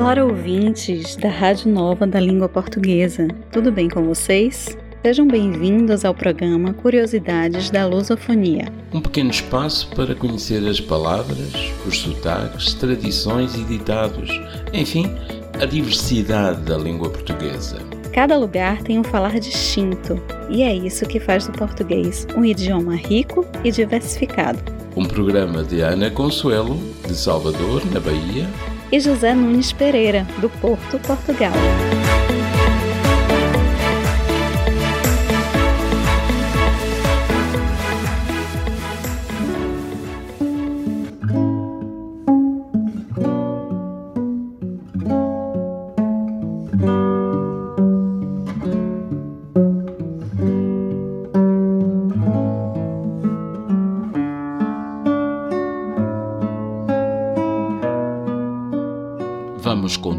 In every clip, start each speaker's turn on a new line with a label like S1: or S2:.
S1: Olá, ouvintes da Rádio Nova da Língua Portuguesa. Tudo bem com vocês? Sejam bem-vindos ao programa Curiosidades da Lusofonia.
S2: Um pequeno espaço para conhecer as palavras, os sotaques, tradições e ditados, enfim, a diversidade da língua portuguesa.
S1: Cada lugar tem um falar distinto, e é isso que faz do português um idioma rico e diversificado.
S2: Um programa de Ana Consuelo, de Salvador, na Bahia,
S1: e José Nunes Pereira, do Porto, Portugal.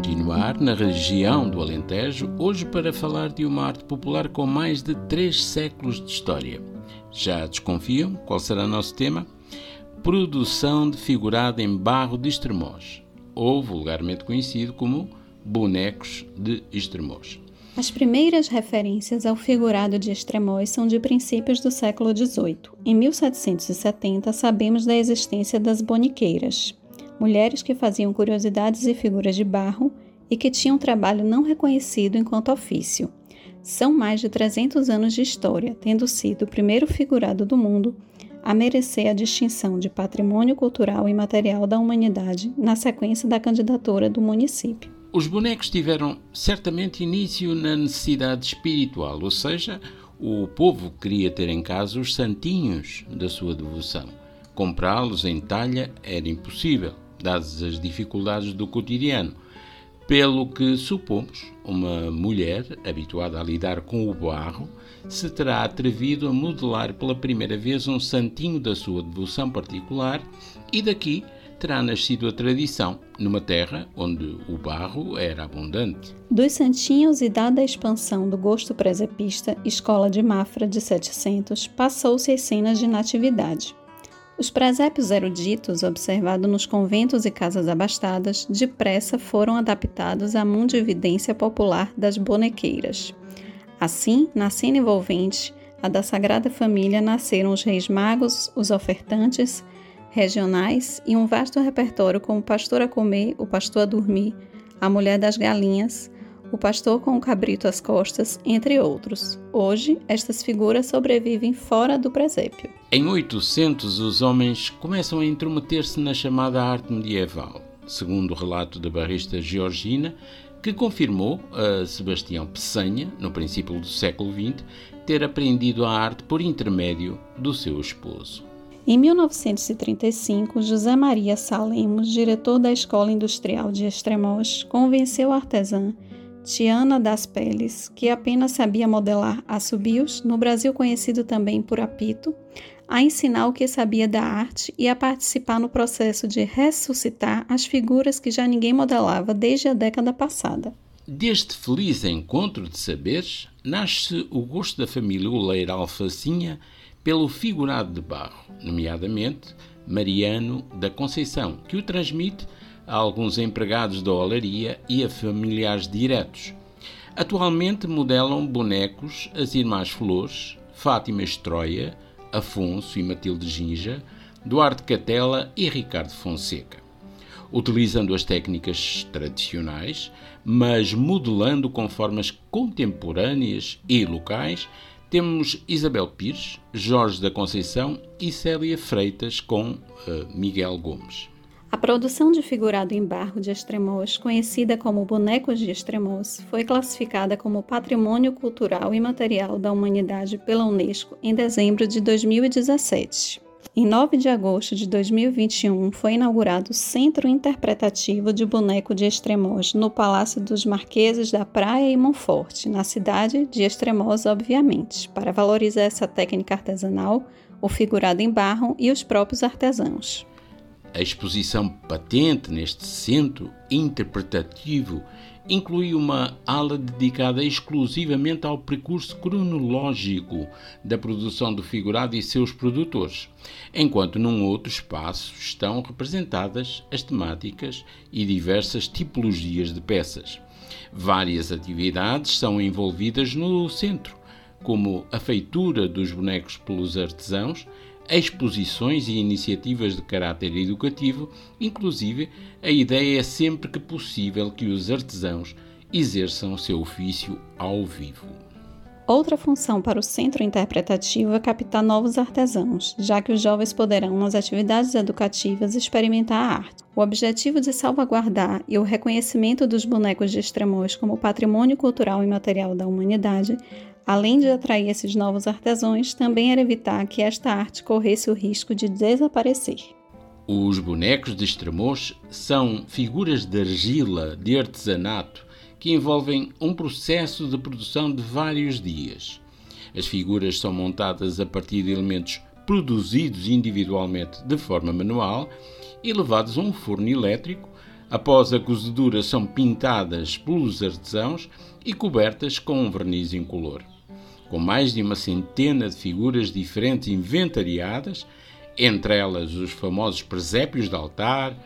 S2: Continuar na região do Alentejo, hoje para falar de uma arte popular com mais de três séculos de história. Já desconfiam qual será o nosso tema? Produção de figurado em barro de Estremoz, ou vulgarmente conhecido como bonecos de Estremoz.
S1: As primeiras referências ao figurado de Estremoz são de princípios do século XVIII. Em 1770, sabemos da existência das boniqueiras, mulheres que faziam curiosidades e figuras de barro e que tinham trabalho não reconhecido enquanto ofício. São mais de 300 anos de história, tendo sido o primeiro figurado do mundo a merecer a distinção de Patrimônio Cultural e Material da Humanidade na sequência da candidatura do município.
S2: Os bonecos tiveram certamente início na necessidade espiritual, ou seja, o povo queria ter em casa os santinhos da sua devoção. Comprá-los em talha era impossível dadas as dificuldades do cotidiano. Pelo que supomos, uma mulher habituada a lidar com o barro se terá atrevido a modelar pela primeira vez um santinho da sua devoção particular e daqui terá nascido a tradição, numa terra onde o barro era abundante.
S1: Dos santinhos e dada a expansão do gosto presepista, Escola de Mafra de 700 passou-se às cenas de natividade. Os presépios eruditos, observados nos conventos e casas abastadas, depressa foram adaptados à mundividência popular das bonequeiras. Assim, na cena envolvente, a da Sagrada Família, nasceram os reis magos, os ofertantes regionais e um vasto repertório como o pastor a comer, o pastor a dormir, a mulher das galinhas, o pastor com o cabrito às costas, entre outros. Hoje, estas figuras sobrevivem fora do presépio.
S2: Em 800, os homens começam a intrometer-se na chamada arte medieval, segundo o relato da barrista Georgina, que confirmou a Sebastião Peçanha, no princípio do século XX, ter aprendido a arte por intermédio do seu esposo.
S1: Em 1935, José Maria Salemos, diretor da Escola Industrial de Estremoz, convenceu a artesã Tiana das Peles, que apenas sabia modelar assobios, no Brasil conhecido também por apito, a ensinar o que sabia da arte e a participar no processo de ressuscitar as figuras que já ninguém modelava desde a década passada.
S2: Deste feliz encontro de saberes, nasce o gosto da família Oleira Alfacinha pelo figurado de barro, nomeadamente Mariano da Conceição, que o transmite a alguns empregados da olaria e a familiares diretos. Atualmente modelam bonecos as Irmãs Flores, Fátima Estroia, Afonso e Matilde Ginja, Duarte Catela e Ricardo Fonseca. Utilizando as técnicas tradicionais, mas modelando com formas contemporâneas e locais, temos Isabel Pires, Jorge da Conceição e Célia Freitas com uh, Miguel Gomes.
S1: A produção de figurado em barro de Estremoz, conhecida como Bonecos de Estremoz, foi classificada como Patrimônio Cultural e Material da Humanidade pela Unesco em dezembro de 2017. Em 9 de agosto de 2021, foi inaugurado o Centro Interpretativo de Boneco de Estremoz, no Palácio dos Marqueses da Praia e Monforte, na cidade de Estremoz, obviamente, para valorizar essa técnica artesanal, o figurado em barro e os próprios artesãos.
S2: A exposição patente neste centro interpretativo inclui uma ala dedicada exclusivamente ao percurso cronológico da produção do figurado e seus produtores, enquanto num outro espaço estão representadas as temáticas e diversas tipologias de peças. Várias atividades são envolvidas no centro, como a feitura dos bonecos pelos artesãos, exposições e iniciativas de caráter educativo, inclusive a ideia é sempre que possível que os artesãos exerçam o seu ofício ao vivo.
S1: Outra função para o centro interpretativo é captar novos artesãos, já que os jovens poderão, nas atividades educativas, experimentar a arte. O objetivo de salvaguardar e o reconhecimento dos bonecos de Estremoz como patrimônio cultural e material da humanidade Além de atrair esses novos artesãos, também era evitar que esta arte corresse o risco de desaparecer.
S2: Os bonecos de Estremoz são figuras de argila de artesanato que envolvem um processo de produção de vários dias. As figuras são montadas a partir de elementos produzidos individualmente de forma manual e levados a um forno elétrico. Após a cozedura, são pintadas pelos artesãos e cobertas com um verniz incolor com mais de uma centena de figuras diferentes inventariadas, entre elas os famosos presépios de altar,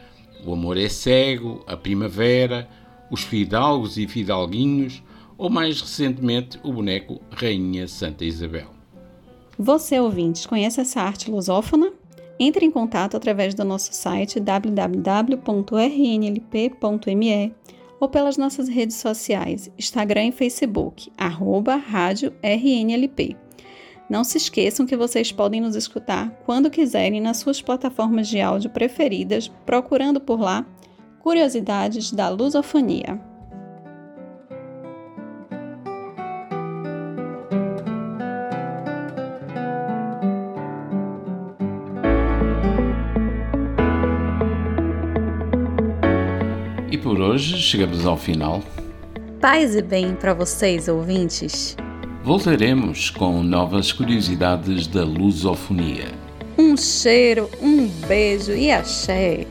S2: o amor é cego, a primavera, os fidalgos e fidalguinhos, ou mais recentemente o boneco Rainha Santa Isabel.
S1: Você, ouvintes, conhece essa arte lusófona? Entre em contato através do nosso site www.rnlp.me ou pelas nossas redes sociais, Instagram e Facebook, arroba Rádio RNLP. Não se esqueçam que vocês podem nos escutar quando quiserem nas suas plataformas de áudio preferidas, procurando por lá Curiosidades da Lusofonia.
S2: Por hoje chegamos ao final.
S1: Paz e bem para vocês, ouvintes.
S2: Voltaremos com novas curiosidades da lusofonia.
S1: Um cheiro, um beijo e axé.